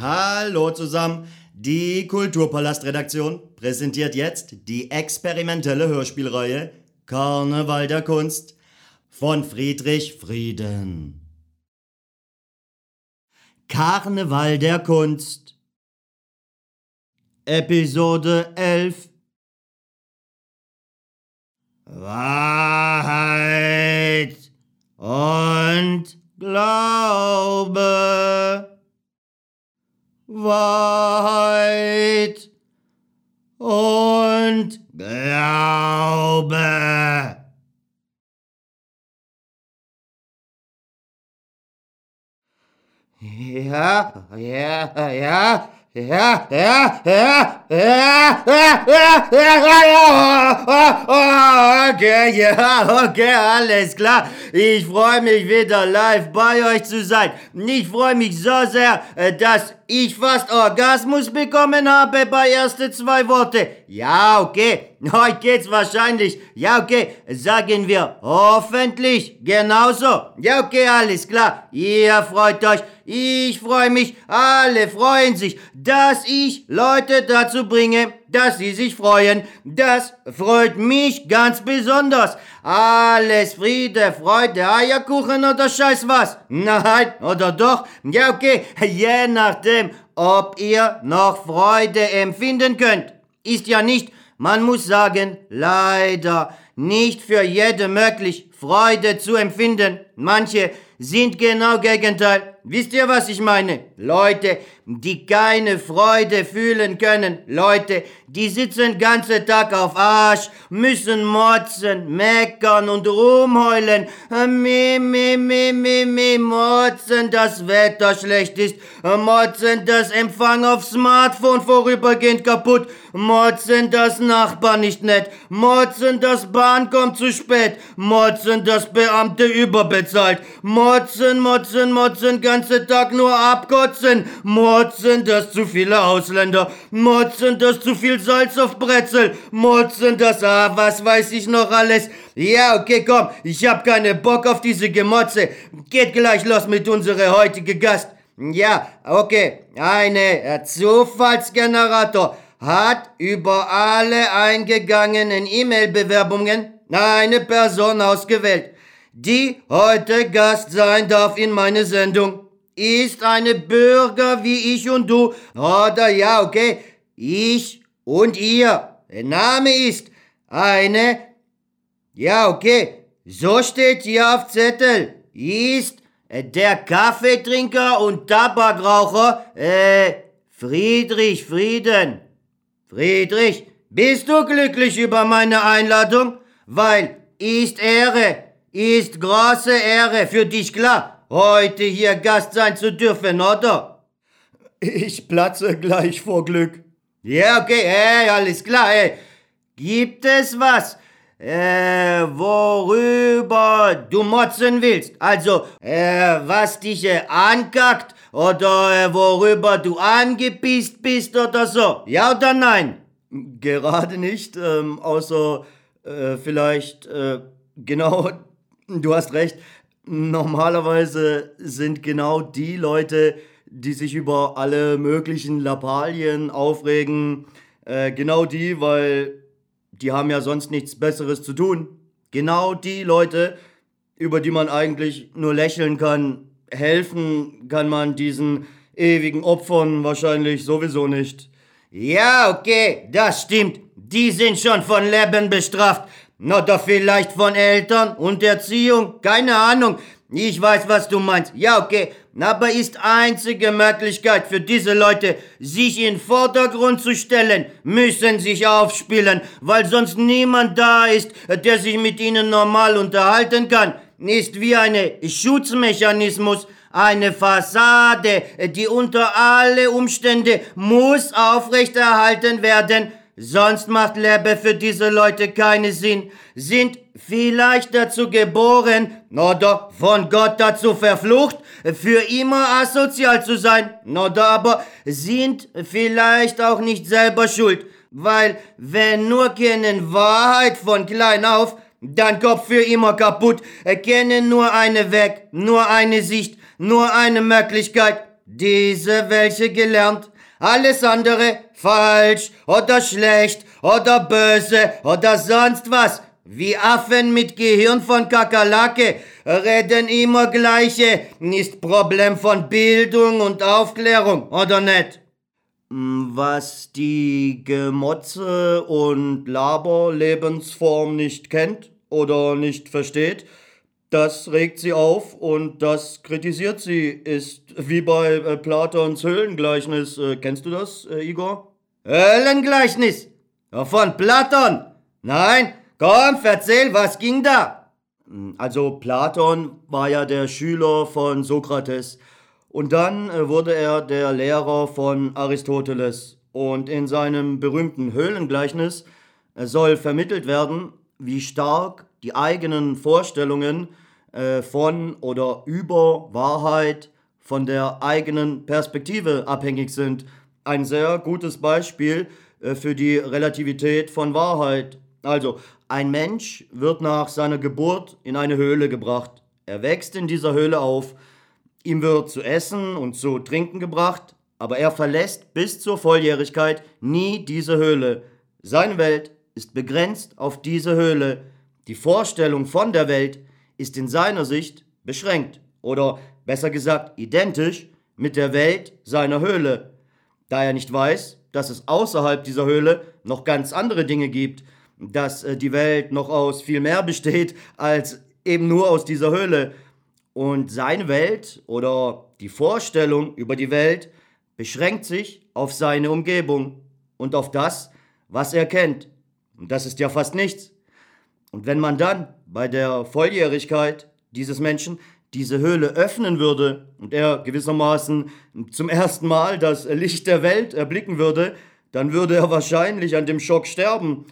Hallo zusammen. Die Kulturpalast-Redaktion präsentiert jetzt die experimentelle Hörspielreihe Karneval der Kunst von Friedrich Frieden. Karneval der Kunst Episode 11 Wahrheit und Glaube. Wahrheit und Glaube. Ja, ja, ja, ja, ja, ja, ja, ja, ja, ja, okay, ja, okay, alles klar. Ich freue mich wieder live bei euch zu sein. Ich freue mich so sehr, dass ich fast Orgasmus bekommen habe bei erste zwei Worte. Ja, okay. Heute geht's wahrscheinlich. Ja, okay. Sagen wir hoffentlich. Genauso. Ja, okay, alles klar. Ihr freut euch. Ich freue mich. Alle freuen sich, dass ich Leute dazu bringe, dass sie sich freuen. Das freut mich ganz besonders. Alles Friede, Freude, Eierkuchen oder Scheiß was? Nein, oder doch? Ja, okay, je nachdem, ob ihr noch Freude empfinden könnt. Ist ja nicht, man muss sagen, leider nicht für jede möglich, Freude zu empfinden. Manche sind genau Gegenteil. Wisst ihr, was ich meine? Leute, die keine Freude fühlen können. Leute, die sitzen ganze Tag auf Arsch, müssen motzen, meckern und rumheulen. Mi, mi, mi, mi, mi, motzen, das Wetter schlecht ist. Motzen, das Empfang auf Smartphone vorübergehend kaputt. Motzen, das Nachbar nicht nett. Motzen, das Bahn kommt zu spät. Motzen, das Beamte überbezahlt. Motzen, motzen, motzen, ganze Tag nur abkotzen. Motzen, dass zu viele Ausländer. Motzen, dass zu viel Salz auf Brezel. Motzen, das, ah, was weiß ich noch alles. Ja, okay, komm, ich hab keine Bock auf diese Gemotze. Geht gleich los mit unserer heutigen Gast. Ja, okay, eine Zufallsgenerator hat über alle eingegangenen E-Mail-Bewerbungen eine Person ausgewählt, die heute Gast sein darf in meine Sendung. Ist eine Bürger wie ich und du, oder ja, okay, ich und ihr. Der Name ist eine, ja, okay, so steht hier auf Zettel, ist der Kaffeetrinker und Tabakraucher, äh, Friedrich Frieden. Friedrich, bist du glücklich über meine Einladung? Weil ist Ehre, ist große Ehre für dich klar, heute hier Gast sein zu dürfen, oder? Ich platze gleich vor Glück. Ja, okay, hey, alles klar, hey. Gibt es was, äh, worüber du motzen willst? Also, äh, was dich äh, ankackt oder äh, worüber du angepisst bist oder so? Ja oder nein? Gerade nicht, ähm, außer äh, vielleicht, äh, genau, du hast recht. Normalerweise sind genau die Leute, die sich über alle möglichen Lappalien aufregen, äh, genau die, weil die haben ja sonst nichts Besseres zu tun. Genau die Leute, über die man eigentlich nur lächeln kann, helfen kann man diesen ewigen Opfern wahrscheinlich sowieso nicht. Ja, okay, das stimmt. Die sind schon von Leben bestraft. Oder vielleicht von Eltern und Erziehung. Keine Ahnung. Ich weiß, was du meinst. Ja, okay. Aber ist einzige Möglichkeit für diese Leute, sich in Vordergrund zu stellen, müssen sich aufspielen, weil sonst niemand da ist, der sich mit ihnen normal unterhalten kann. Ist wie eine Schutzmechanismus, eine Fassade, die unter alle Umstände muss aufrechterhalten werden, Sonst macht Leben für diese Leute keinen Sinn, sind vielleicht dazu geboren oder von Gott dazu verflucht, für immer asozial zu sein, oder aber sind vielleicht auch nicht selber schuld, weil wenn nur kennen Wahrheit von klein auf, dann Kopf für immer kaputt, erkennen nur eine Weg, nur eine Sicht, nur eine Möglichkeit, diese welche gelernt, alles andere falsch oder schlecht oder böse oder sonst was. Wie Affen mit Gehirn von Kakerlake reden immer gleiche. Ist Problem von Bildung und Aufklärung, oder nicht? Hm, was die Gemotze und Laber-Lebensform nicht kennt oder nicht versteht, das regt sie auf und das kritisiert sie, ist wie bei äh, Platons Höhlengleichnis. Äh, kennst du das, äh, Igor? Höhlengleichnis? Von Platon? Nein, komm, erzähl, was ging da? Hm, also Platon war ja der Schüler von Sokrates und dann äh, wurde er der Lehrer von Aristoteles und in seinem berühmten Höhlengleichnis äh, soll vermittelt werden, wie stark die eigenen Vorstellungen äh, von oder über Wahrheit von der eigenen Perspektive abhängig sind. Ein sehr gutes Beispiel äh, für die Relativität von Wahrheit. Also, ein Mensch wird nach seiner Geburt in eine Höhle gebracht. Er wächst in dieser Höhle auf. Ihm wird zu essen und zu trinken gebracht, aber er verlässt bis zur Volljährigkeit nie diese Höhle. Seine Welt ist begrenzt auf diese Höhle. Die Vorstellung von der Welt ist in seiner Sicht beschränkt oder besser gesagt identisch mit der Welt seiner Höhle, da er nicht weiß, dass es außerhalb dieser Höhle noch ganz andere Dinge gibt, dass äh, die Welt noch aus viel mehr besteht als eben nur aus dieser Höhle. Und seine Welt oder die Vorstellung über die Welt beschränkt sich auf seine Umgebung und auf das, was er kennt. Und das ist ja fast nichts. Und wenn man dann bei der Volljährigkeit dieses Menschen diese Höhle öffnen würde und er gewissermaßen zum ersten Mal das Licht der Welt erblicken würde, dann würde er wahrscheinlich an dem Schock sterben.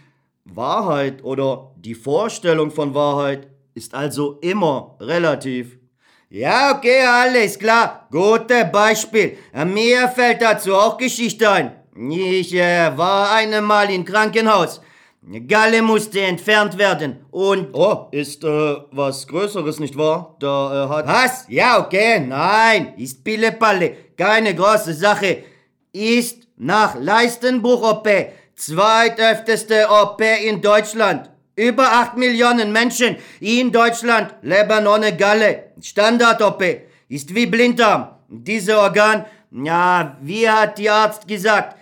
Wahrheit oder die Vorstellung von Wahrheit ist also immer relativ. Ja, okay, alles klar. Gutes Beispiel. Mir fällt dazu auch Geschichte ein. Ich äh, war einmal im Krankenhaus. Galle musste entfernt werden und... Oh, ist äh, was Größeres, nicht wahr? Da äh, hat... Was? Ja, okay, nein, ist Pillepalle, keine große Sache. Ist nach Leistenbruch-OP, zweitöfteste OP in Deutschland. Über 8 Millionen Menschen in Deutschland leben ohne Galle. Standard-OP. Ist wie Blinddarm. Diese Organ, ja, wie hat die Arzt gesagt,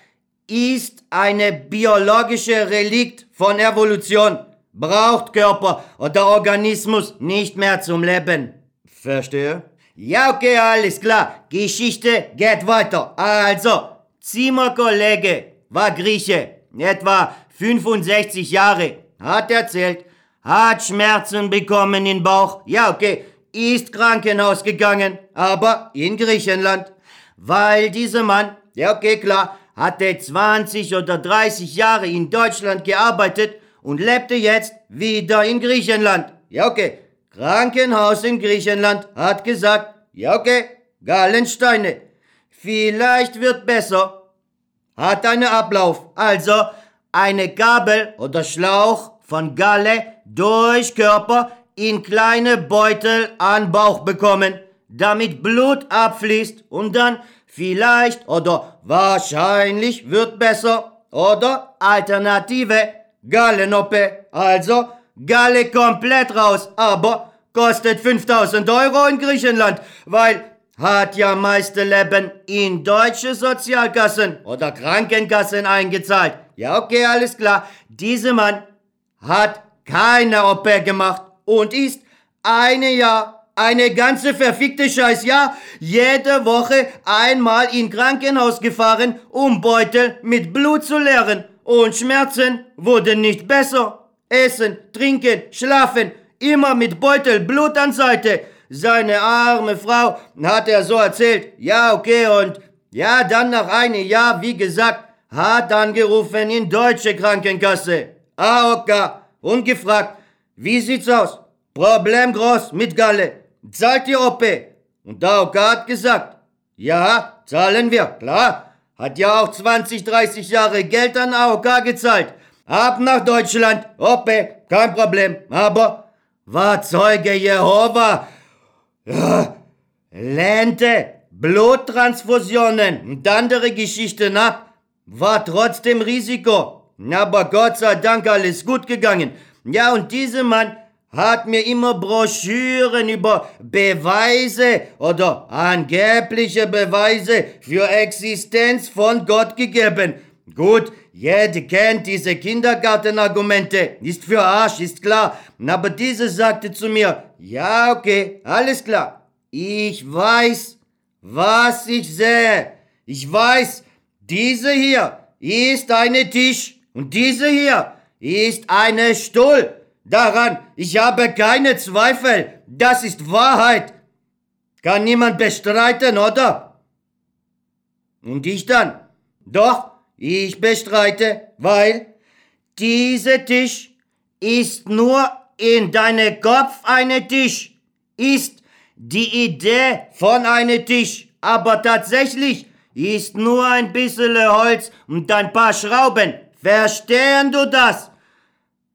ist eine biologische Relikt von Evolution. Braucht Körper oder Organismus nicht mehr zum Leben. Verstehe? Ja, okay, alles klar. Geschichte geht weiter. Also, Zimmerkollege war Grieche, etwa 65 Jahre, hat erzählt, hat Schmerzen bekommen im Bauch. Ja, okay, ist Krankenhaus gegangen, aber in Griechenland. Weil dieser Mann, ja, okay, klar, hatte 20 oder 30 Jahre in Deutschland gearbeitet und lebte jetzt wieder in Griechenland. Ja, okay. Krankenhaus in Griechenland hat gesagt, ja, okay, Gallensteine. Vielleicht wird besser. Hat einen Ablauf. Also eine Gabel oder Schlauch von Galle durch Körper in kleine Beutel an Bauch bekommen, damit Blut abfließt und dann vielleicht oder wahrscheinlich wird besser oder Alternative Gallenoppe, also Galle komplett raus, aber kostet 5000 Euro in Griechenland, weil hat ja meiste Leben in deutsche Sozialkassen oder Krankenkassen eingezahlt. Ja, okay, alles klar. Dieser Mann hat keine OP gemacht und ist eine Jahr eine ganze verfickte Scheißjahr jede Woche einmal in Krankenhaus gefahren, um Beutel mit Blut zu leeren. Und Schmerzen wurden nicht besser. Essen, trinken, schlafen, immer mit Beutel Blut an Seite. Seine arme Frau hat er so erzählt. Ja, okay, und ja, dann nach einem Jahr, wie gesagt, hat angerufen in deutsche Krankenkasse. AOK und gefragt, wie sieht's aus? Problem groß mit Galle. Zahlt die OP? Und OK hat gesagt, ja, zahlen wir, klar. Hat ja auch 20, 30 Jahre Geld an AOK gezahlt. Ab nach Deutschland, OP, kein Problem. Aber war Zeuge Jehova. Ja, Lente, Bluttransfusionen und andere Geschichten ab. War trotzdem Risiko. Aber Gott sei Dank alles gut gegangen. Ja, und dieser Mann hat mir immer Broschüren über Beweise oder angebliche Beweise für Existenz von Gott gegeben. Gut, jeder kennt diese Kindergartenargumente. Ist für Arsch, ist klar. Aber diese sagte zu mir, ja, okay, alles klar. Ich weiß, was ich sehe. Ich weiß, diese hier ist eine Tisch und diese hier ist eine Stuhl. Daran, ich habe keine Zweifel. Das ist Wahrheit. Kann niemand bestreiten, oder? Und ich dann? Doch, ich bestreite, weil dieser Tisch ist nur in deinem Kopf eine Tisch. Ist die Idee von einem Tisch. Aber tatsächlich ist nur ein bisschen Holz und ein paar Schrauben. Verstehen du das?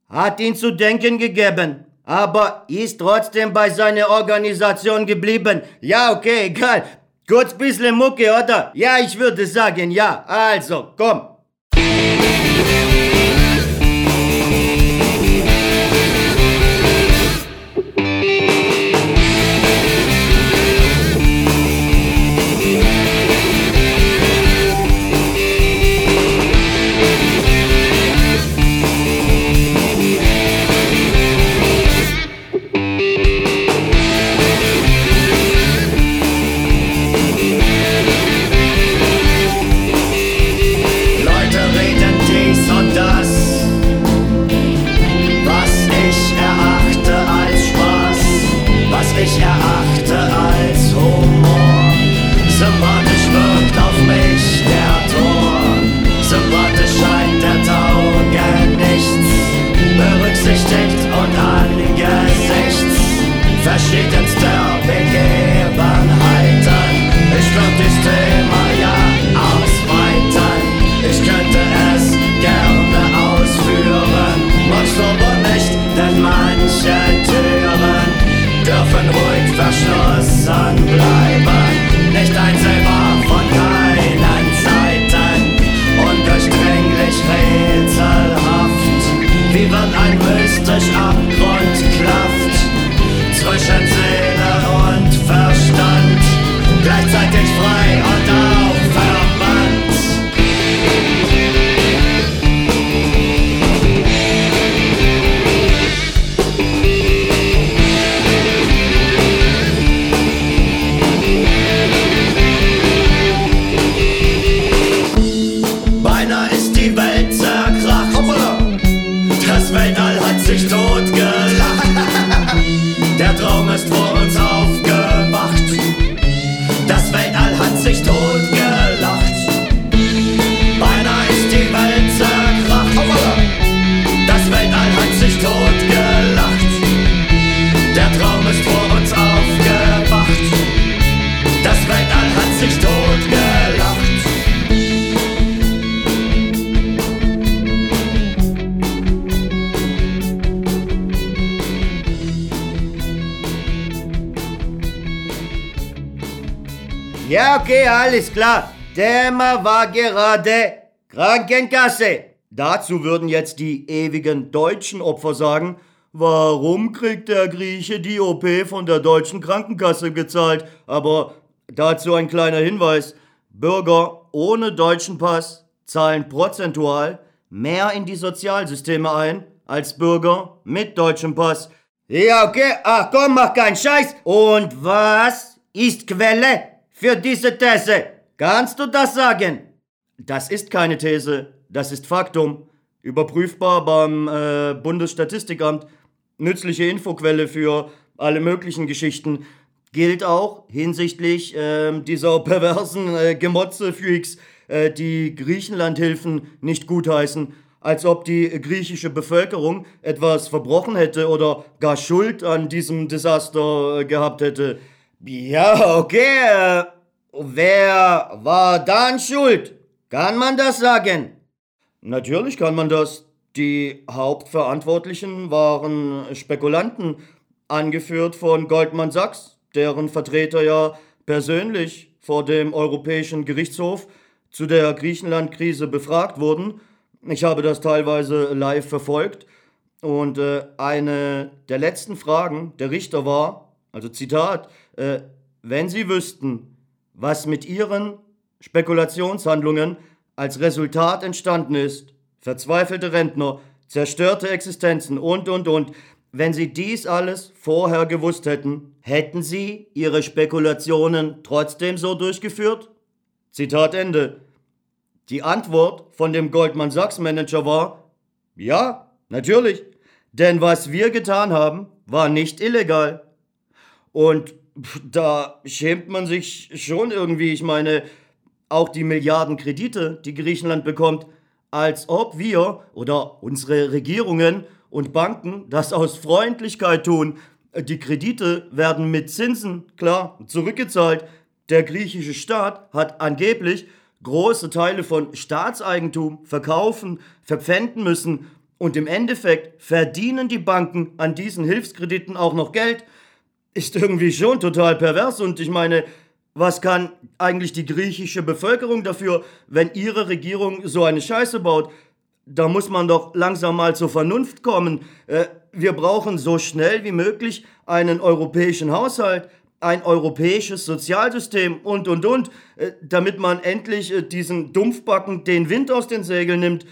Hat ihn zu denken gegeben, aber ist trotzdem bei seiner Organisation geblieben. Ja, okay, egal. Kurz bisschen Mucke, oder? Ja, ich würde sagen, ja. Also, komm. Ja, okay, alles klar. Thema war gerade Krankenkasse. Dazu würden jetzt die ewigen deutschen Opfer sagen, warum kriegt der Grieche die OP von der deutschen Krankenkasse gezahlt? Aber dazu ein kleiner Hinweis. Bürger ohne deutschen Pass zahlen prozentual mehr in die Sozialsysteme ein als Bürger mit deutschem Pass. Ja, okay, ach komm, mach keinen Scheiß. Und was ist Quelle? Für diese These. Kannst du das sagen? Das ist keine These, das ist Faktum. Überprüfbar beim äh, Bundesstatistikamt. Nützliche Infoquelle für alle möglichen Geschichten. Gilt auch hinsichtlich äh, dieser perversen äh, Gemotze-Freaks, äh, die Griechenlandhilfen nicht gutheißen, als ob die griechische Bevölkerung etwas verbrochen hätte oder gar Schuld an diesem Desaster äh, gehabt hätte. Ja, okay. Äh, wer war dann schuld? Kann man das sagen? Natürlich kann man das. Die Hauptverantwortlichen waren Spekulanten, angeführt von Goldman Sachs, deren Vertreter ja persönlich vor dem Europäischen Gerichtshof zu der Griechenland-Krise befragt wurden. Ich habe das teilweise live verfolgt. Und äh, eine der letzten Fragen der Richter war, also Zitat, äh, wenn Sie wüssten, was mit Ihren Spekulationshandlungen als Resultat entstanden ist, verzweifelte Rentner, zerstörte Existenzen und, und, und, wenn Sie dies alles vorher gewusst hätten, hätten Sie Ihre Spekulationen trotzdem so durchgeführt? Zitat Ende. Die Antwort von dem Goldman Sachs Manager war, ja, natürlich, denn was wir getan haben, war nicht illegal. Und da schämt man sich schon irgendwie, ich meine, auch die Milliarden Kredite, die Griechenland bekommt, als ob wir oder unsere Regierungen und Banken das aus Freundlichkeit tun. Die Kredite werden mit Zinsen, klar, zurückgezahlt. Der griechische Staat hat angeblich große Teile von Staatseigentum verkaufen, verpfänden müssen und im Endeffekt verdienen die Banken an diesen Hilfskrediten auch noch Geld. Ist irgendwie schon total pervers und ich meine, was kann eigentlich die griechische Bevölkerung dafür, wenn ihre Regierung so eine Scheiße baut? Da muss man doch langsam mal zur Vernunft kommen. Äh, wir brauchen so schnell wie möglich einen europäischen Haushalt ein europäisches Sozialsystem und, und, und, äh, damit man endlich äh, diesen Dumpfbacken den Wind aus den Segeln nimmt.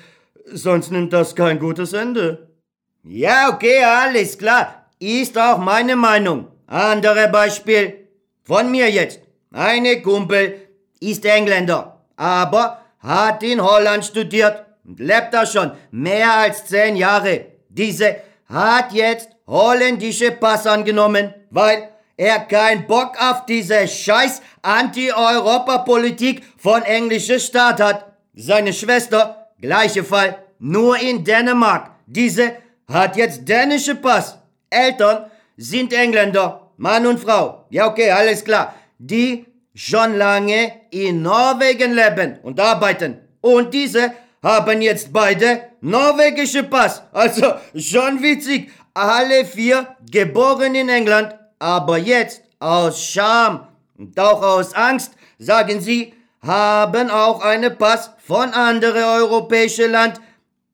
Sonst nimmt das kein gutes Ende. Ja, okay, alles klar. Ist auch meine Meinung. Andere Beispiel. Von mir jetzt. Eine Kumpel ist Engländer, aber hat in Holland studiert und lebt da schon mehr als zehn Jahre. Diese hat jetzt holländische Pass angenommen, weil er keinen Bock auf diese scheiß Anti-Europa-Politik von englischer Staat hat. Seine Schwester, gleiche Fall, nur in Dänemark. Diese hat jetzt dänische Pass. Eltern sind Engländer, Mann und Frau. Ja, okay, alles klar. Die schon lange in Norwegen leben und arbeiten. Und diese haben jetzt beide norwegische Pass. Also schon witzig. Alle vier geboren in England, aber jetzt aus Scham und auch aus Angst, sagen sie, haben auch einen Pass von andere europäische Land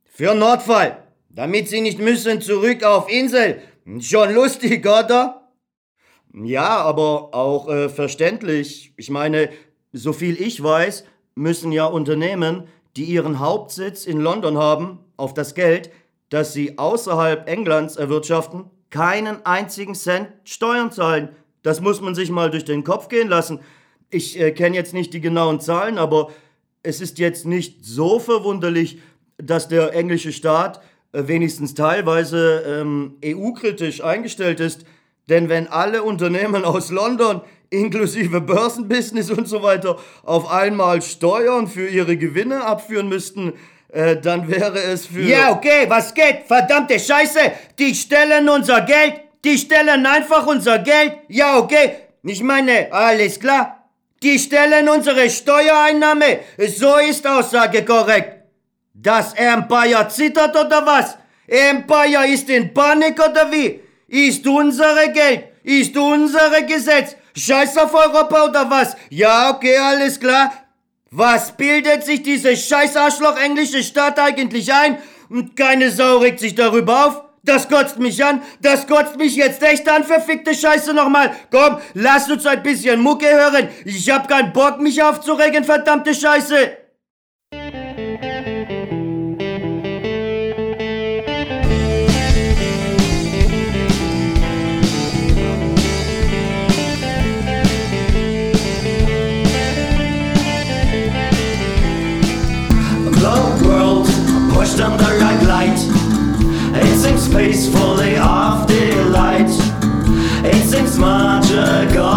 für Nordfall, damit sie nicht müssen zurück auf Insel. Schon lustig, oder? Ja, aber auch äh, verständlich. Ich meine, so viel ich weiß, müssen ja Unternehmen, die ihren Hauptsitz in London haben, auf das Geld, das sie außerhalb Englands erwirtschaften, keinen einzigen Cent Steuern zahlen. Das muss man sich mal durch den Kopf gehen lassen. Ich äh, kenne jetzt nicht die genauen Zahlen, aber es ist jetzt nicht so verwunderlich, dass der englische Staat wenigstens teilweise ähm, EU-kritisch eingestellt ist. Denn wenn alle Unternehmen aus London, inklusive Börsenbusiness und so weiter, auf einmal Steuern für ihre Gewinne abführen müssten, äh, dann wäre es für... Ja, okay, was geht? Verdammte Scheiße! Die stellen unser Geld! Die stellen einfach unser Geld! Ja, okay! Ich meine, alles klar? Die stellen unsere Steuereinnahme! So ist Aussage korrekt! Das Empire zittert oder was? Empire ist in Panik oder wie? Ist unsere Geld? Ist unsere Gesetz? Scheiß auf Europa oder was? Ja, okay, alles klar. Was bildet sich diese scheiß Arschloch englische Staat eigentlich ein? Und keine Sau regt sich darüber auf? Das kotzt mich an, das kotzt mich jetzt echt an, verfickte Scheiße nochmal. Komm, lass uns ein bisschen Mucke hören. Ich hab keinen Bock, mich aufzuregen, verdammte Scheiße. Peacefully off of delight. It seems ago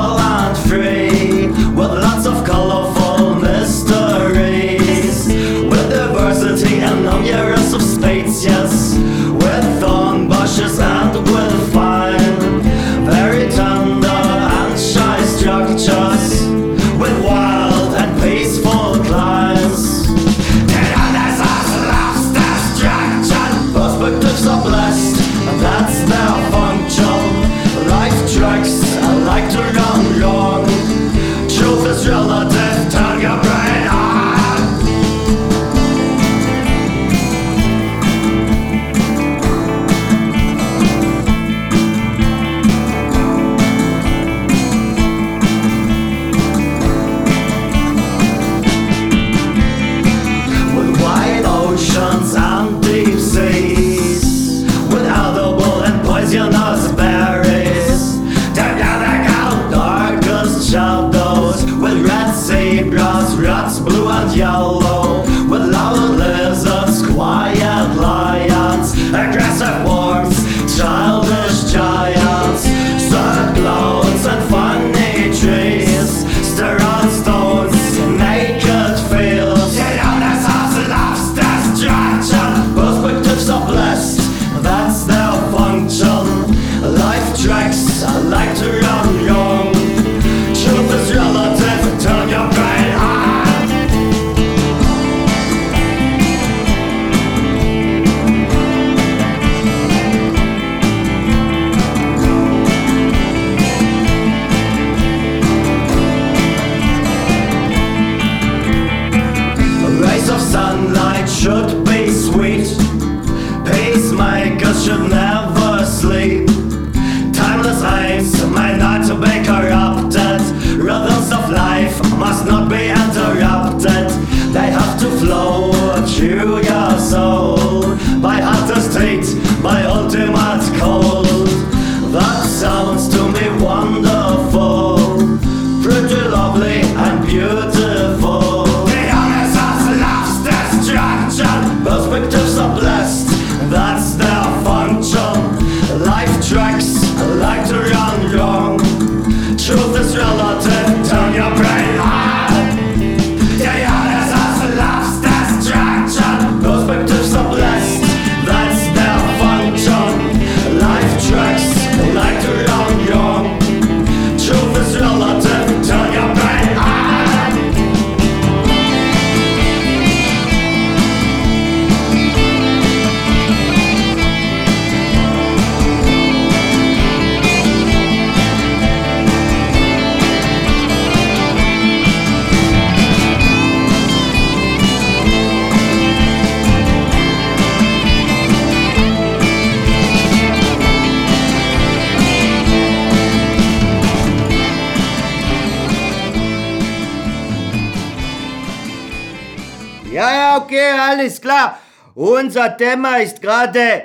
okay, alles klar. Unser Thema ist gerade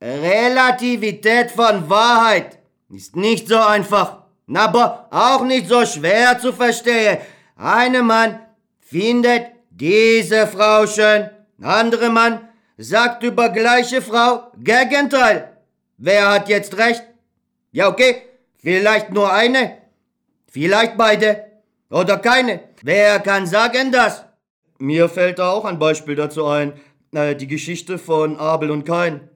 Relativität von Wahrheit. Ist nicht so einfach, aber auch nicht so schwer zu verstehen. Eine Mann findet diese Frau schön, andere Mann sagt über gleiche Frau Gegenteil. Wer hat jetzt recht? Ja, okay, vielleicht nur eine, vielleicht beide oder keine. Wer kann sagen das? Mir fällt da auch ein Beispiel dazu ein. Äh, die Geschichte von Abel und Kain.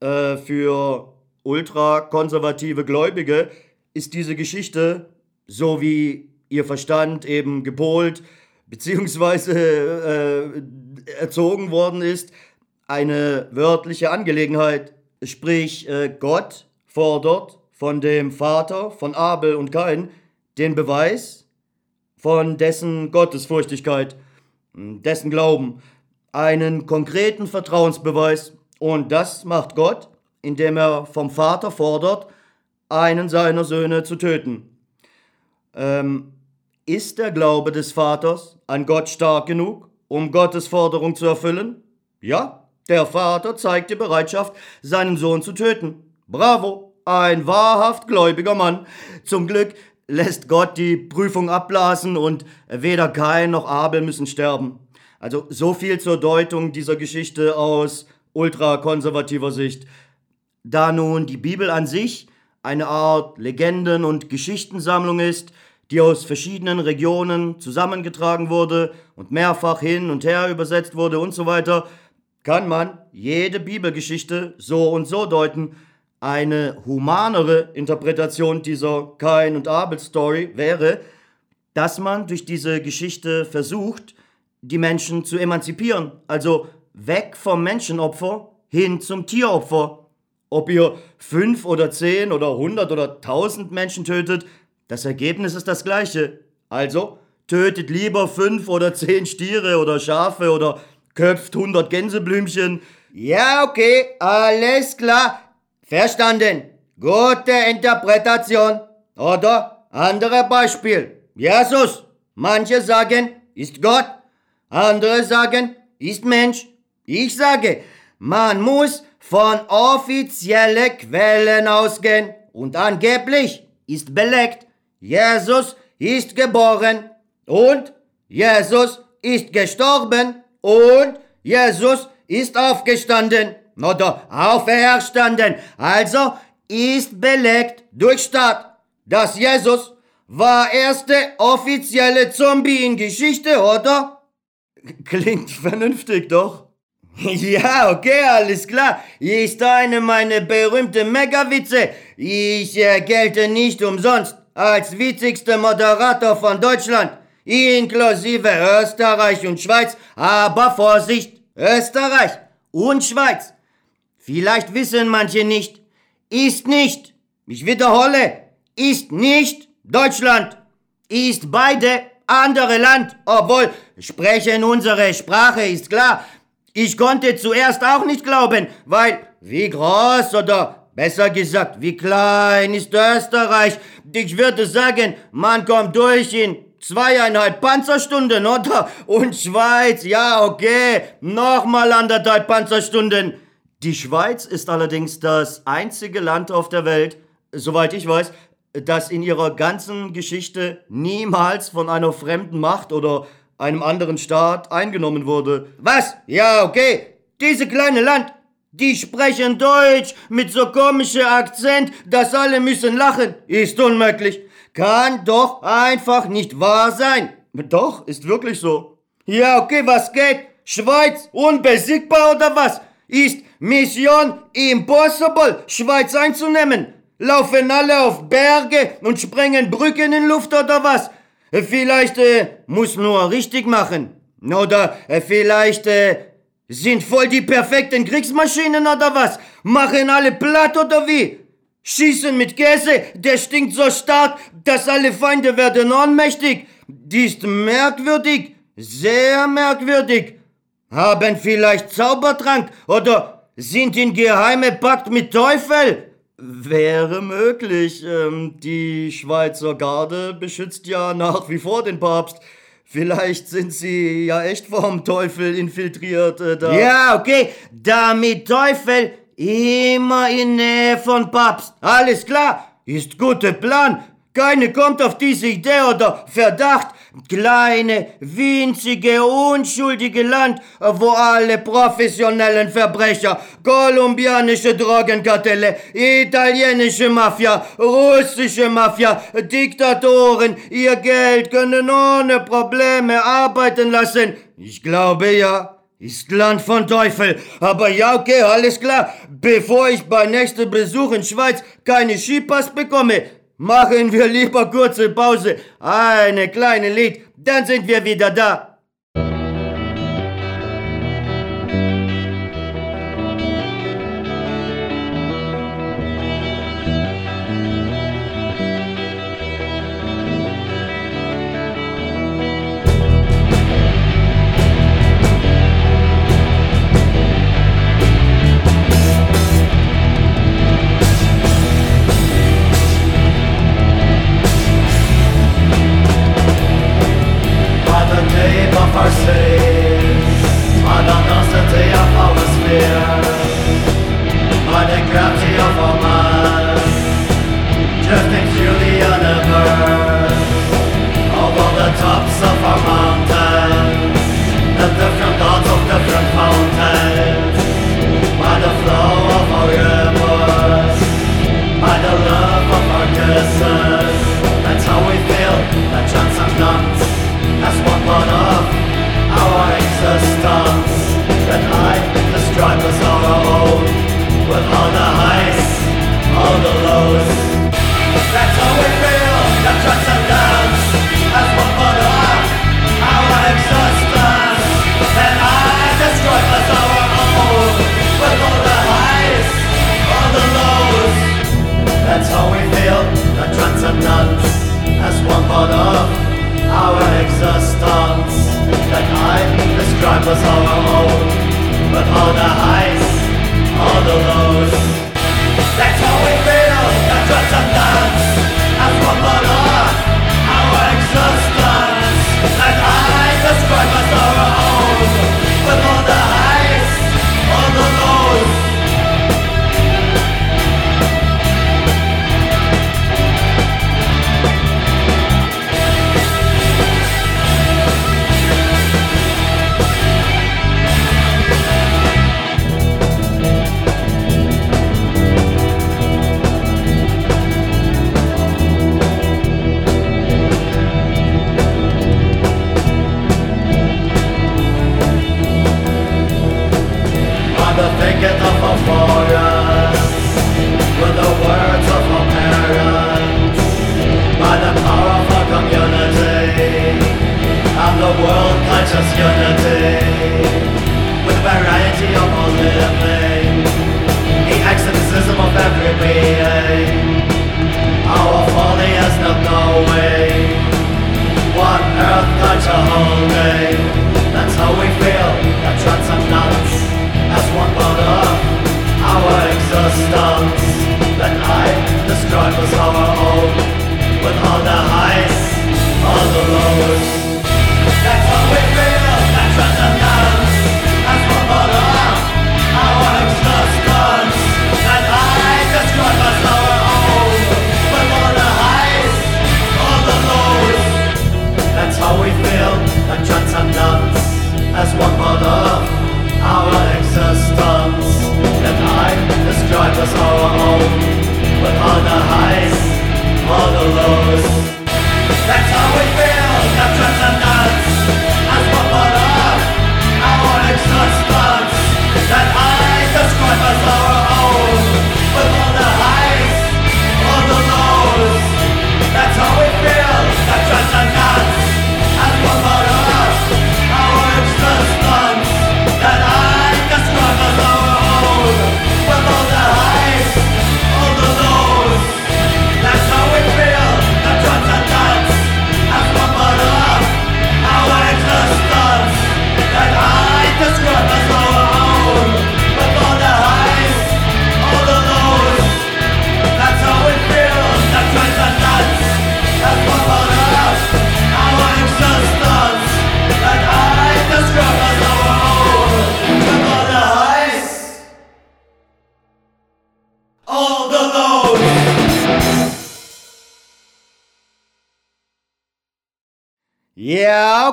Äh, für ultrakonservative Gläubige ist diese Geschichte, so wie ihr Verstand eben gepolt beziehungsweise äh, erzogen worden ist, eine wörtliche Angelegenheit. Sprich, äh, Gott fordert von dem Vater von Abel und Kain den Beweis von dessen Gottesfurchtigkeit dessen Glauben, einen konkreten Vertrauensbeweis. Und das macht Gott, indem er vom Vater fordert, einen seiner Söhne zu töten. Ähm, ist der Glaube des Vaters an Gott stark genug, um Gottes Forderung zu erfüllen? Ja, der Vater zeigt die Bereitschaft, seinen Sohn zu töten. Bravo, ein wahrhaft gläubiger Mann. Zum Glück lässt Gott die Prüfung abblasen und weder Kain noch Abel müssen sterben. Also so viel zur Deutung dieser Geschichte aus ultrakonservativer Sicht. Da nun die Bibel an sich eine Art Legenden- und Geschichtensammlung ist, die aus verschiedenen Regionen zusammengetragen wurde und mehrfach hin und her übersetzt wurde und so weiter, kann man jede Bibelgeschichte so und so deuten. Eine humanere Interpretation dieser Kain und Abel Story wäre, dass man durch diese Geschichte versucht, die Menschen zu emanzipieren, also weg vom Menschenopfer hin zum Tieropfer. Ob ihr fünf oder zehn oder hundert oder tausend Menschen tötet, das Ergebnis ist das gleiche. Also tötet lieber fünf oder zehn Stiere oder Schafe oder köpft hundert Gänseblümchen. Ja, okay, alles klar. Verstanden. Gute Interpretation. Oder andere Beispiel. Jesus. Manche sagen, ist Gott. Andere sagen, ist Mensch. Ich sage, man muss von offiziellen Quellen ausgehen. Und angeblich ist belegt, Jesus ist geboren und Jesus ist gestorben und Jesus ist aufgestanden oder auferstanden. Also ist belegt durch Staat, dass Jesus war erste offizielle Zombie in Geschichte, oder? Klingt vernünftig, doch. Ja, okay, alles klar. Ist eine meiner berühmten Megawitze. Ich äh, gelte nicht umsonst als witzigster Moderator von Deutschland, inklusive Österreich und Schweiz. Aber Vorsicht, Österreich und Schweiz. Vielleicht wissen manche nicht, ist nicht, ich wiederhole, ist nicht Deutschland, ist beide andere Land, obwohl sprechen unsere Sprache, ist klar. Ich konnte zuerst auch nicht glauben, weil wie groß oder besser gesagt, wie klein ist Österreich? Ich würde sagen, man kommt durch in zweieinhalb Panzerstunden, oder? Und Schweiz, ja, okay, nochmal anderthalb Panzerstunden. Die Schweiz ist allerdings das einzige Land auf der Welt, soweit ich weiß, das in ihrer ganzen Geschichte niemals von einer fremden Macht oder einem anderen Staat eingenommen wurde. Was? Ja, okay. Diese kleine Land, die sprechen Deutsch mit so komischem Akzent, dass alle müssen lachen. Ist unmöglich. Kann doch einfach nicht wahr sein. Doch, ist wirklich so. Ja, okay, was geht? Schweiz unbesiegbar oder was? Ist Mission Impossible, Schweiz einzunehmen? Laufen alle auf Berge und sprengen Brücken in Luft oder was? Vielleicht äh, muss nur richtig machen. Oder äh, vielleicht äh, sind voll die perfekten Kriegsmaschinen oder was? Machen alle platt oder wie? Schießen mit Käse, der stinkt so stark, dass alle Feinde werden ohnmächtig. Die ist merkwürdig, sehr merkwürdig. Haben vielleicht Zaubertrank oder sind in geheime Pakt mit Teufel? Wäre möglich. Ähm, die Schweizer Garde beschützt ja nach wie vor den Papst. Vielleicht sind sie ja echt vom Teufel infiltriert. Äh, da. Ja, okay. Damit Teufel immer in Nähe von Papst. Alles klar. Ist guter Plan. Keine kommt auf diese Idee oder Verdacht. Kleine, winzige, unschuldige Land, wo alle professionellen Verbrecher, kolumbianische Drogenkartelle, italienische Mafia, russische Mafia, Diktatoren ihr Geld können ohne Probleme arbeiten lassen. Ich glaube ja. Ist Land von Teufel. Aber ja, okay, alles klar. Bevor ich bei nächstem Besuch in Schweiz keine Skipass bekomme, Machen wir lieber kurze Pause, eine kleine Lied, dann sind wir wieder da. That's how we feel, the trance and As one part of our existence. That I describe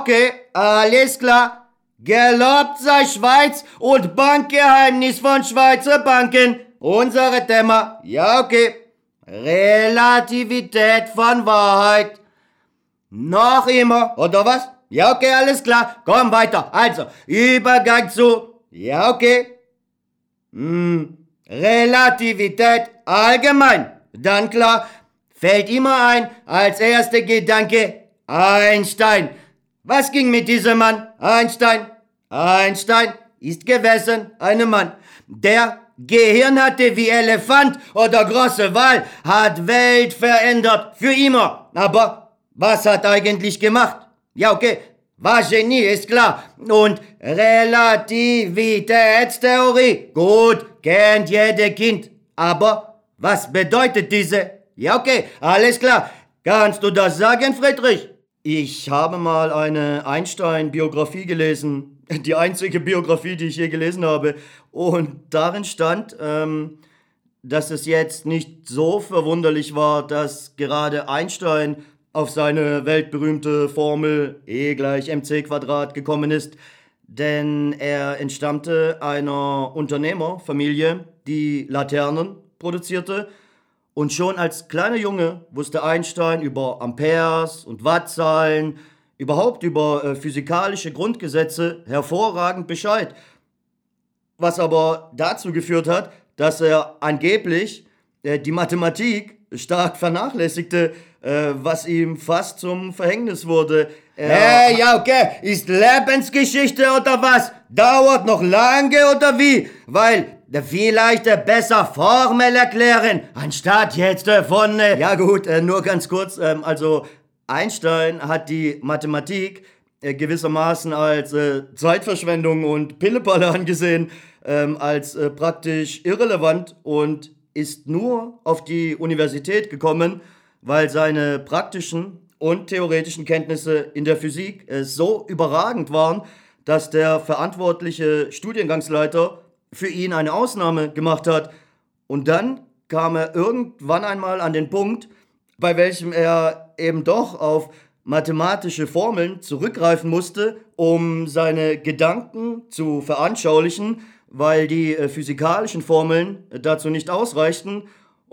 okay, alles klar. Gelobt sei Schweiz und Bankgeheimnis von Schweizer Banken. Unsere Thema. Ja, okay. Relativität von Wahrheit. Noch immer, oder was? Ja, okay, alles klar. Komm weiter. Also, Übergang zu. Ja, okay. Hm, Relativität allgemein. Dann klar, fällt immer ein als erster Gedanke Einstein. Was ging mit diesem Mann? Einstein. Einstein ist gewesen ein Mann, der Gehirn hatte wie Elefant oder große Wal, hat Welt verändert für immer. Aber was hat eigentlich gemacht? Ja, okay, war Genie, ist klar. Und Relativitätstheorie, gut, kennt jeder Kind. Aber was bedeutet diese? Ja, okay, alles klar. Kannst du das sagen, Friedrich? Ich habe mal eine Einstein-Biografie gelesen. Die einzige Biografie, die ich je gelesen habe. Und darin stand, ähm, dass es jetzt nicht so verwunderlich war, dass gerade Einstein auf seine weltberühmte Formel E gleich mc Quadrat gekommen ist, denn er entstammte einer Unternehmerfamilie, die Laternen produzierte und schon als kleiner Junge wusste Einstein über Amperes und Wattzahlen, überhaupt über äh, physikalische Grundgesetze hervorragend Bescheid. Was aber dazu geführt hat, dass er angeblich äh, die Mathematik stark vernachlässigte, äh, was ihm fast zum Verhängnis wurde. Hey, ja, okay. Ist Lebensgeschichte oder was? Dauert noch lange oder wie? Weil vielleicht besser Formel erklären, anstatt jetzt von... Ja gut, äh, nur ganz kurz. Ähm, also Einstein hat die Mathematik äh, gewissermaßen als äh, Zeitverschwendung und Pillepalle angesehen, ähm, als praktisch irrelevant und ist nur auf die Universität gekommen, weil seine praktischen und theoretischen Kenntnisse in der Physik so überragend waren, dass der verantwortliche Studiengangsleiter für ihn eine Ausnahme gemacht hat. Und dann kam er irgendwann einmal an den Punkt, bei welchem er eben doch auf mathematische Formeln zurückgreifen musste, um seine Gedanken zu veranschaulichen, weil die äh, physikalischen Formeln dazu nicht ausreichten.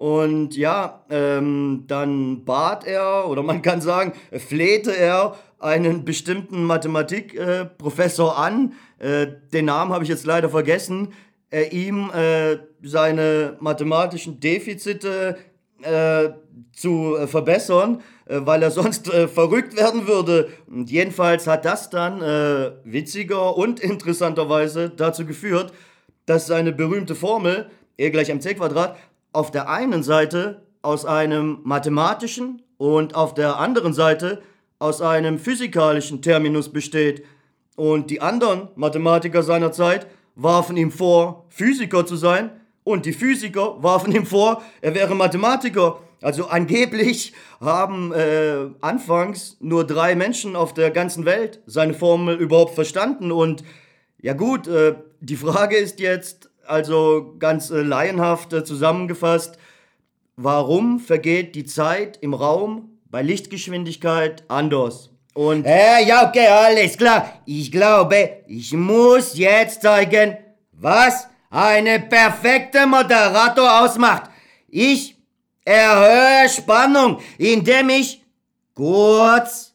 Und ja, ähm, dann bat er, oder man kann sagen, flehte er einen bestimmten Mathematikprofessor äh, an, äh, den Namen habe ich jetzt leider vergessen, er ihm äh, seine mathematischen Defizite äh, zu äh, verbessern, äh, weil er sonst verrückt werden würde. Und jedenfalls hat das dann witziger und interessanterweise dazu geführt, dass seine berühmte Formel, e gleich mc Quadrat, auf der einen Seite aus einem mathematischen und auf der anderen Seite aus einem physikalischen Terminus besteht. Und die anderen Mathematiker seiner Zeit warfen ihm vor, Physiker zu sein, und die Physiker warfen ihm vor, er wäre Mathematiker. Also angeblich haben äh, anfangs nur drei Menschen auf der ganzen Welt seine Formel überhaupt verstanden. Und ja gut, äh, die Frage ist jetzt, also ganz äh, laienhaft äh, zusammengefasst, warum vergeht die Zeit im Raum bei Lichtgeschwindigkeit anders? Und äh, ja, okay, alles klar. Ich glaube, ich muss jetzt zeigen, was eine perfekte Moderator ausmacht. Ich erhöhe Spannung, indem ich kurz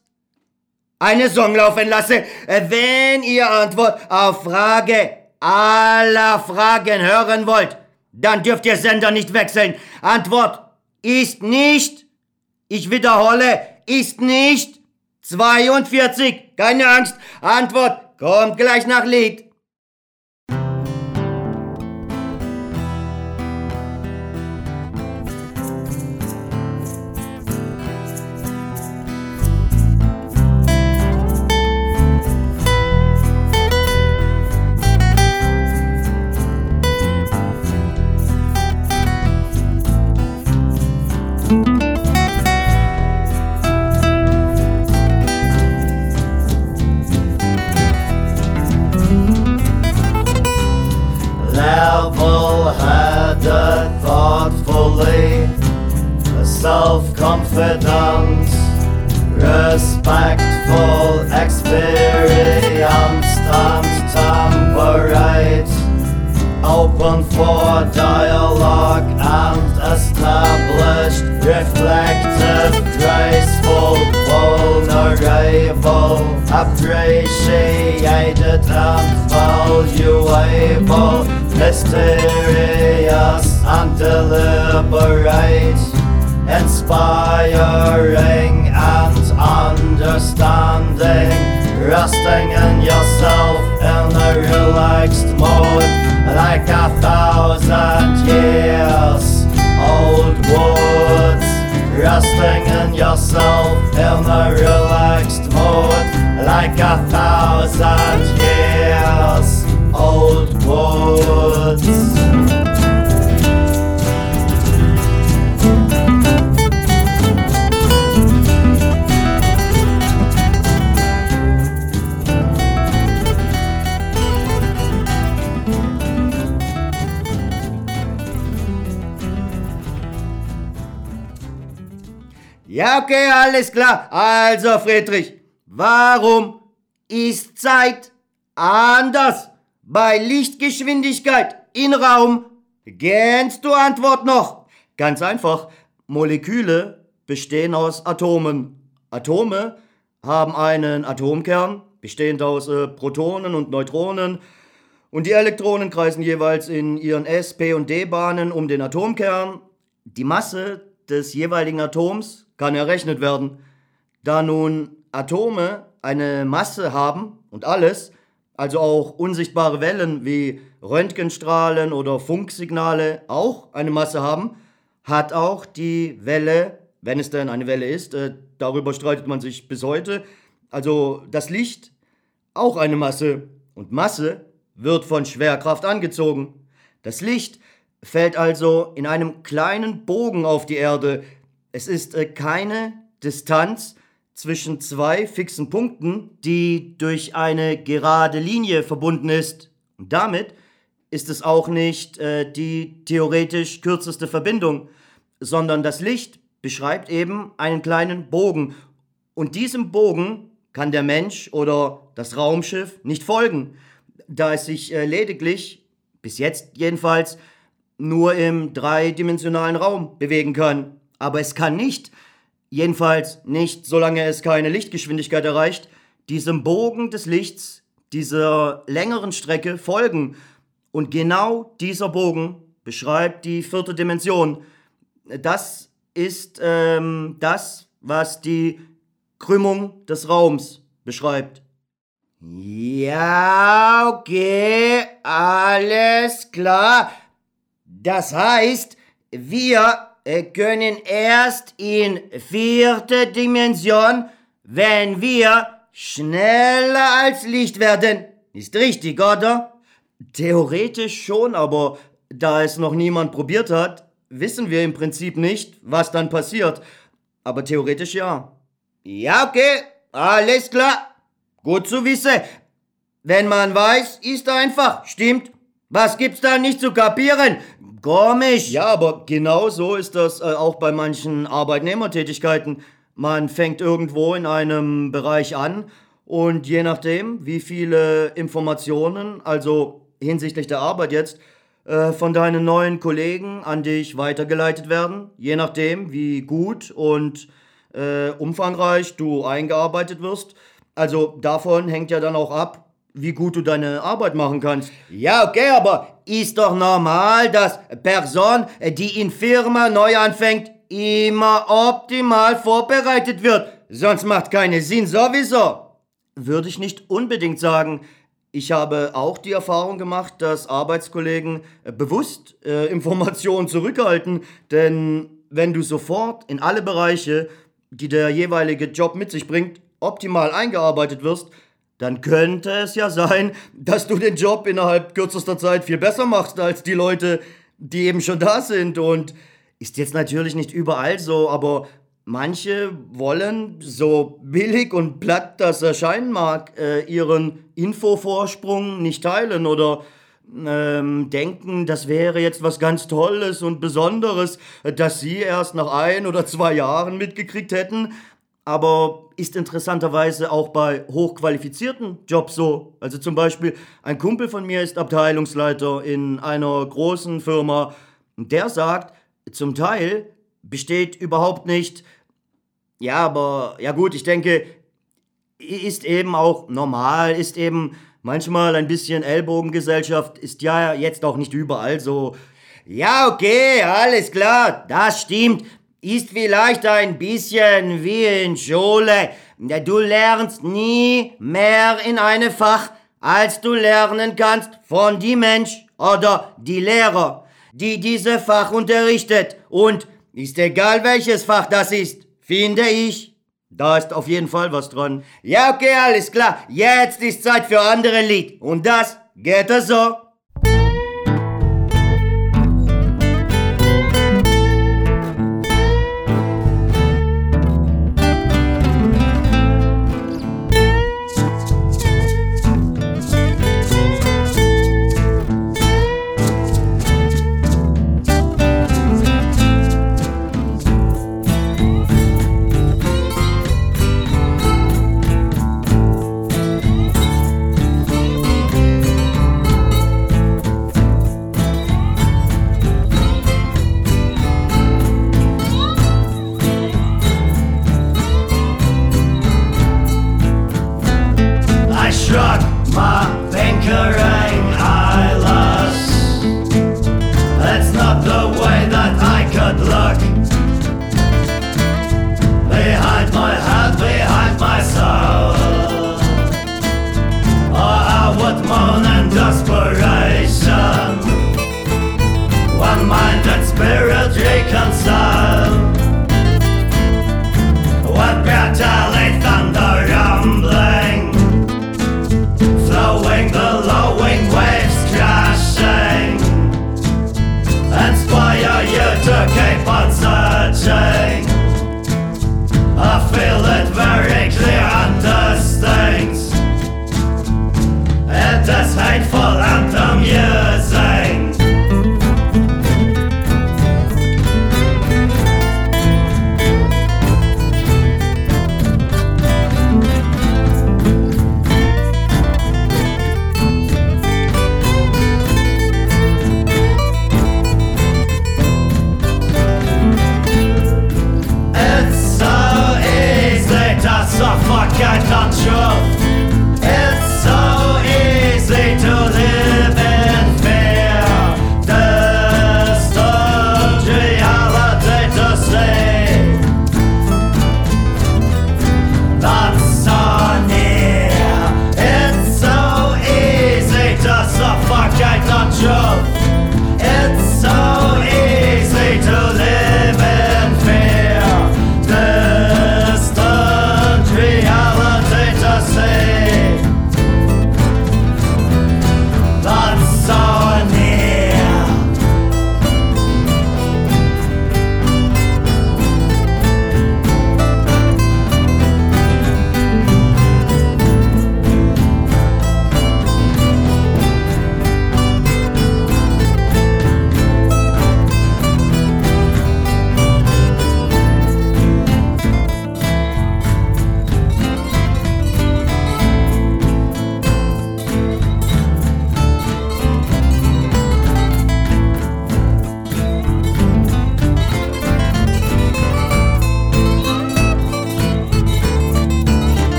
eine Song laufen lasse. Wenn ihr Antwort auf Frage aller Fragen hören wollt, dann dürft ihr Sender nicht wechseln. Antwort ist nicht, ich wiederhole, ist nicht 42. Keine Angst. Antwort kommt gleich nach Lied. Also, Friedrich, warum ist Zeit anders bei Lichtgeschwindigkeit in Raum? Kennst du Antwort noch? Ganz einfach. Moleküle bestehen aus Atomen. Atome haben einen Atomkern, bestehend aus äh, Protonen und Neutronen. Und die Elektronen kreisen jeweils in ihren S, P und D-Bahnen um den Atomkern. Die Masse des jeweiligen Atoms kann errechnet werden. Da nun Atome eine Masse haben und alles, also auch unsichtbare Wellen wie Röntgenstrahlen oder Funksignale auch eine Masse haben, hat auch die Welle, wenn es denn eine Welle ist, äh, darüber streitet man sich bis heute, also das Licht auch eine Masse und Masse wird von Schwerkraft angezogen. Das Licht fällt also in einem kleinen Bogen auf die Erde, es ist äh, keine Distanz zwischen zwei fixen Punkten, die durch eine gerade Linie verbunden ist. Und damit ist es auch nicht äh, die theoretisch kürzeste Verbindung, sondern das Licht beschreibt eben einen kleinen Bogen. Und diesem Bogen kann der Mensch oder das Raumschiff nicht folgen, da es sich äh, lediglich, bis jetzt jedenfalls, nur im dreidimensionalen Raum bewegen kann aber es kann nicht, jedenfalls nicht, solange es keine Lichtgeschwindigkeit erreicht, diesem Bogen des Lichts, dieser längeren Strecke folgen. Und genau dieser Bogen beschreibt die vierte Dimension. Das ist ähm, das, was die Krümmung des Raums beschreibt. Ja, okay, alles klar. Das heißt, wir können erst in vierte Dimension, wenn wir schneller als Licht werden. Ist richtig, oder? Theoretisch schon, aber da es noch niemand probiert hat, wissen wir im Prinzip nicht, was dann passiert. Aber theoretisch ja. Ja, okay, alles klar. Gut zu wissen. Wenn man weiß, ist einfach. Stimmt. Was gibt's da nicht zu kapieren? Komisch. Ja, aber genau so ist das äh, auch bei manchen Arbeitnehmertätigkeiten. Man fängt irgendwo in einem Bereich an und je nachdem, wie viele Informationen, also hinsichtlich der Arbeit jetzt, äh, von deinen neuen Kollegen an dich weitergeleitet werden, je nachdem, wie gut und äh, umfangreich du eingearbeitet wirst. Also davon hängt ja dann auch ab, wie gut du deine Arbeit machen kannst. Ja, okay, aber ist doch normal, dass Person, die in Firma neu anfängt, immer optimal vorbereitet wird. Sonst macht keinen Sinn sowieso. Würde ich nicht unbedingt sagen. Ich habe auch die Erfahrung gemacht, dass Arbeitskollegen äh, bewusst äh, Informationen zurückhalten, denn wenn du sofort in alle Bereiche, die der jeweilige Job mit sich bringt, optimal eingearbeitet wirst, dann könnte es ja sein, dass du den Job innerhalb kürzester Zeit viel besser machst als die Leute, die eben schon da sind. Und ist jetzt natürlich nicht überall so, aber manche wollen, so billig und platt das erscheinen mag, äh, ihren Infovorsprung nicht teilen oder ähm, denken, das wäre jetzt was ganz Tolles und Besonderes, dass sie erst nach ein oder zwei Jahren mitgekriegt hätten, aber ist interessanterweise auch bei hochqualifizierten Jobs so. Also zum Beispiel ein Kumpel von mir ist Abteilungsleiter in einer großen Firma und der sagt, zum Teil besteht überhaupt nicht, ja, aber ja gut, ich denke, ist eben auch normal, ist eben manchmal ein bisschen Ellbogengesellschaft, ist ja jetzt auch nicht überall so. Ja, okay, alles klar, das stimmt ist vielleicht ein bisschen wie in Schule. Du lernst nie mehr in einem Fach, als du lernen kannst von die Mensch oder die Lehrer, die diese Fach unterrichtet. Und ist egal welches Fach das ist, finde ich. Da ist auf jeden Fall was dran. Ja, okay, alles klar. Jetzt ist Zeit für andere Lied. Und das geht so.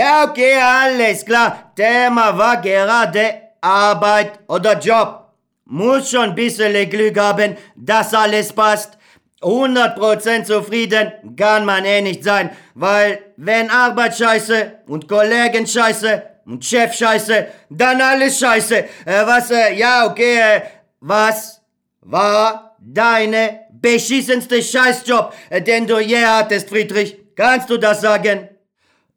Ja, okay, alles klar. Thema war gerade Arbeit oder Job. Muss schon ein bisschen Glück haben, dass alles passt. 100% zufrieden kann man eh nicht sein, weil wenn Arbeit scheiße und Kollegen scheiße und Chef scheiße, dann alles scheiße. Äh, was, äh, ja, okay, äh, was war deine beschissenste Scheißjob, äh, den du je hattest, Friedrich? Kannst du das sagen?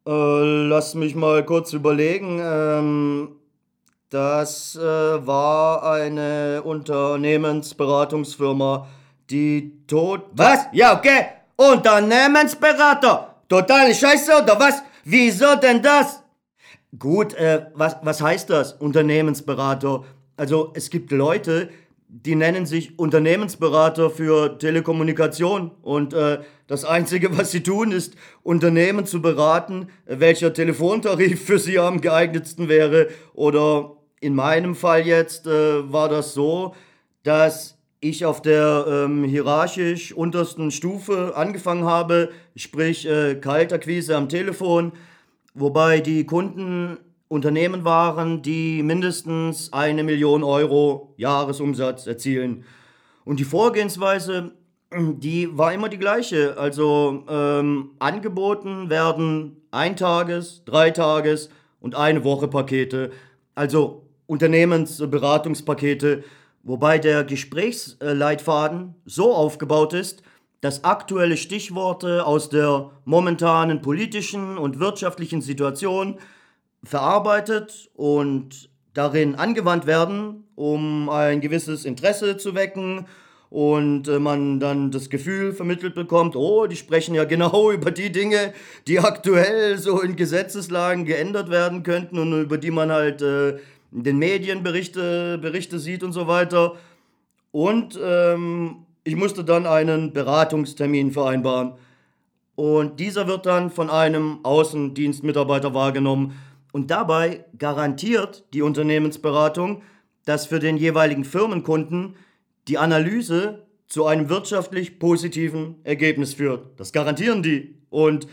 Äh, lass mich mal kurz überlegen. Ähm, das äh, war eine Unternehmensberatungsfirma, die tot. Was? Ja, okay. Unternehmensberater. Totale Scheiße oder was? Wieso denn das? Gut, äh, was, was heißt das? Unternehmensberater. Also es gibt Leute, die nennen sich Unternehmensberater für Telekommunikation und äh, das Einzige, was sie tun, ist Unternehmen zu beraten, welcher Telefontarif für sie am geeignetsten wäre. Oder in meinem Fall jetzt äh, war das so, dass ich auf der ähm, hierarchisch untersten Stufe angefangen habe, sprich äh, Kaltakquise am Telefon, wobei die Kunden Unternehmen waren, die mindestens eine Million Euro Jahresumsatz erzielen. Und die Vorgehensweise, die war immer die gleiche. Also ähm, angeboten werden Eintages-, Dreitages- und eine Woche Pakete. Also Unternehmensberatungspakete, wobei der Gesprächsleitfaden so aufgebaut ist, das aktuelle Stichworte aus der momentanen politischen und wirtschaftlichen Situation verarbeitet und darin angewandt werden, um ein gewisses Interesse zu wecken und äh, man dann das Gefühl vermittelt bekommt, oh, die sprechen ja genau über die Dinge, die aktuell so in Gesetzeslagen geändert werden könnten und über die man halt äh, in den Medien Berichte, Berichte sieht und so weiter. Und ähm, ich musste dann einen Beratungstermin vereinbaren. Und dieser wird dann von einem Außendienstmitarbeiter wahrgenommen. Und dabei garantiert die Unternehmensberatung, dass für den jeweiligen Firmenkunden die Analyse zu einem wirtschaftlich positiven Ergebnis führt. Das garantieren die. Und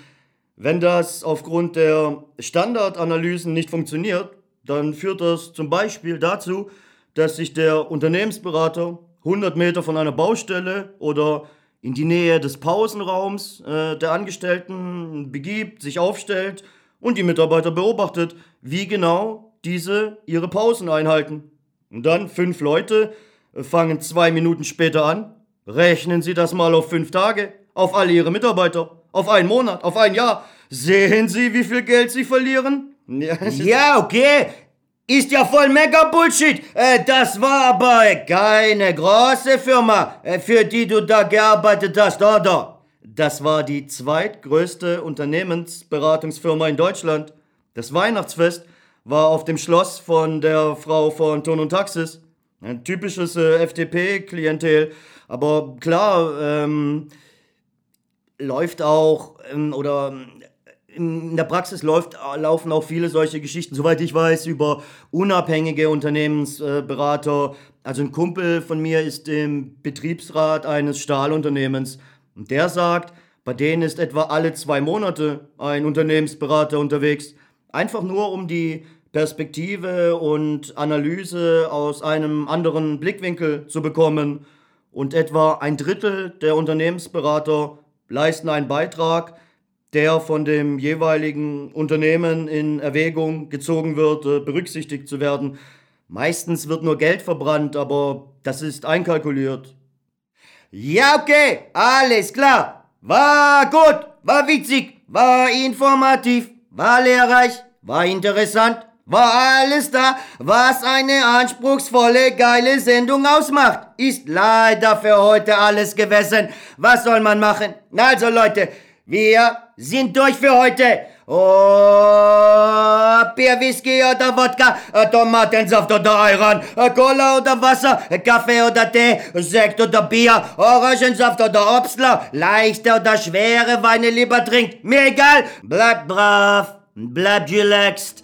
wenn das aufgrund der Standardanalysen nicht funktioniert, dann führt das zum Beispiel dazu, dass sich der Unternehmensberater 100 Meter von einer Baustelle oder in die Nähe des Pausenraums äh, der Angestellten begibt, sich aufstellt und die Mitarbeiter beobachtet, wie genau diese ihre Pausen einhalten. Und dann fünf Leute fangen zwei Minuten später an. Rechnen Sie das mal auf fünf Tage, auf alle Ihre Mitarbeiter, auf einen Monat, auf ein Jahr. Sehen Sie, wie viel Geld Sie verlieren? Ja, okay. Ist ja voll mega Bullshit. Äh, das war aber keine große Firma, äh, für die du da gearbeitet hast, oder? Das war die zweitgrößte Unternehmensberatungsfirma in Deutschland. Das Weihnachtsfest war auf dem Schloss von der Frau von Ton und Taxis. Ein typisches äh, FDP-Klientel. Aber klar, ähm, läuft auch, ähm, oder in der Praxis läuft, laufen auch viele solche Geschichten, soweit ich weiß, über unabhängige Unternehmensberater. Also ein Kumpel von mir ist im Betriebsrat eines Stahlunternehmens und der sagt, bei denen ist etwa alle zwei Monate ein Unternehmensberater unterwegs, einfach nur um die Perspektive und Analyse aus einem anderen Blickwinkel zu bekommen. Und etwa ein Drittel der Unternehmensberater leisten einen Beitrag, der von dem jeweiligen Unternehmen in Erwägung gezogen wird, äh, berücksichtigt zu werden. Meistens wird nur Geld verbrannt, aber das ist einkalkuliert. Ja, okay, alles klar. War gut, war witzig, war informativ, war lehrreich, war interessant, war alles da, was eine anspruchsvolle, geile Sendung ausmacht. Ist leider für heute alles gewesen. Was soll man machen? Also Leute, wir sind durch für heute. Oh, Bier, Whisky oder Wodka, Tomatensaft oder Ayran, Cola oder Wasser, Kaffee oder Tee, Sekt oder Bier, Orangensaft oder Obstler, leichte oder schwere Weine lieber trinkt, mir egal, bleibt brav, bleibt relaxed.